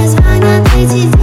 is fine, I'll take it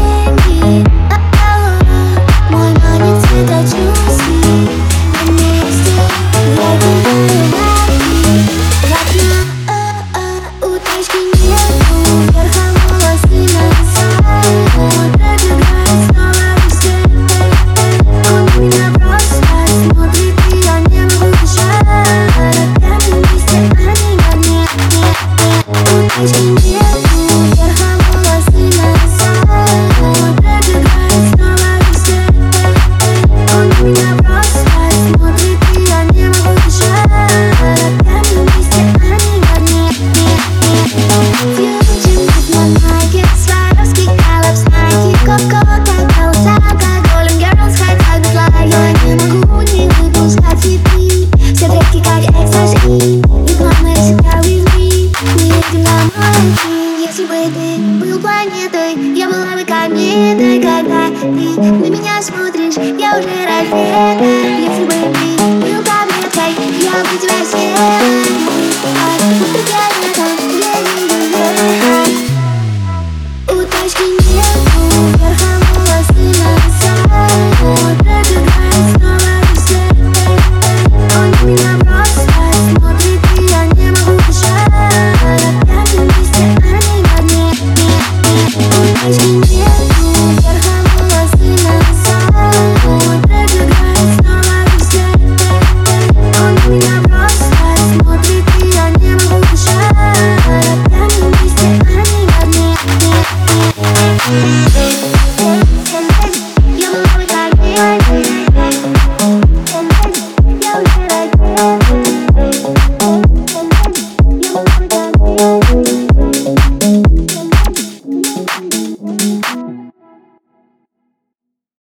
Если бы ты был планетой, я была бы кометой Когда ты на меня смотришь, я уже ракета Bye.